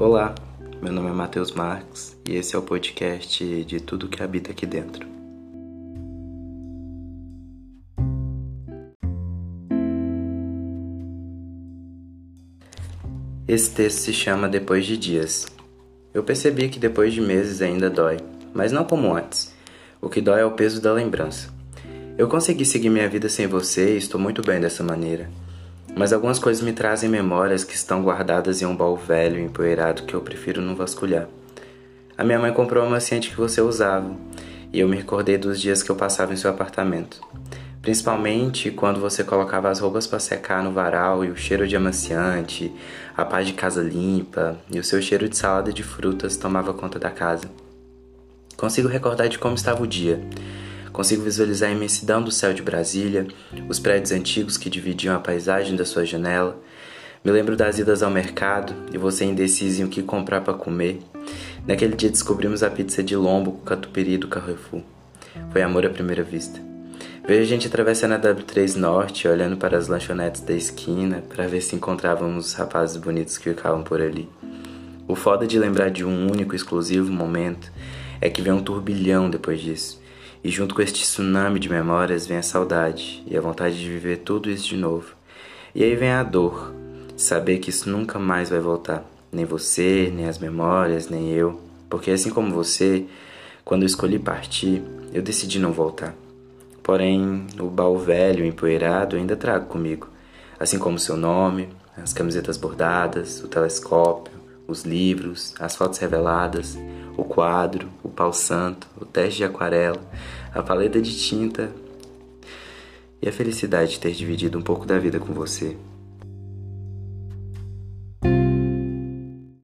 Olá, meu nome é Matheus Marques e esse é o podcast de tudo que habita aqui dentro. Esse texto se chama Depois de Dias. Eu percebi que depois de meses ainda dói, mas não como antes. O que dói é o peso da lembrança. Eu consegui seguir minha vida sem você e estou muito bem dessa maneira. Mas algumas coisas me trazem memórias que estão guardadas em um baú velho e empoeirado que eu prefiro não vasculhar. A minha mãe comprou uma maciante que você usava, e eu me recordei dos dias que eu passava em seu apartamento. Principalmente quando você colocava as roupas para secar no varal e o cheiro de amaciante, a paz de casa limpa e o seu cheiro de salada de frutas tomava conta da casa. Consigo recordar de como estava o dia Consigo visualizar a imensidão do céu de Brasília, os prédios antigos que dividiam a paisagem da sua janela. Me lembro das idas ao mercado e você indeciso em o que comprar para comer. Naquele dia descobrimos a pizza de lombo com catupiry do Carrefour. Foi amor à primeira vista. Vejo a gente atravessando a W3 Norte, olhando para as lanchonetes da esquina para ver se encontrávamos os rapazes bonitos que ficavam por ali. O foda de lembrar de um único exclusivo momento é que vem um turbilhão depois disso. E junto com este tsunami de memórias vem a saudade e a vontade de viver tudo isso de novo. E aí vem a dor, saber que isso nunca mais vai voltar. Nem você, nem as memórias, nem eu. Porque assim como você, quando eu escolhi partir, eu decidi não voltar. Porém, o baú velho, empoeirado, ainda trago comigo. Assim como seu nome, as camisetas bordadas, o telescópio, os livros, as fotos reveladas, o quadro, o pau santo, o teste de aquarela, a paleta de tinta e a felicidade de ter dividido um pouco da vida com você.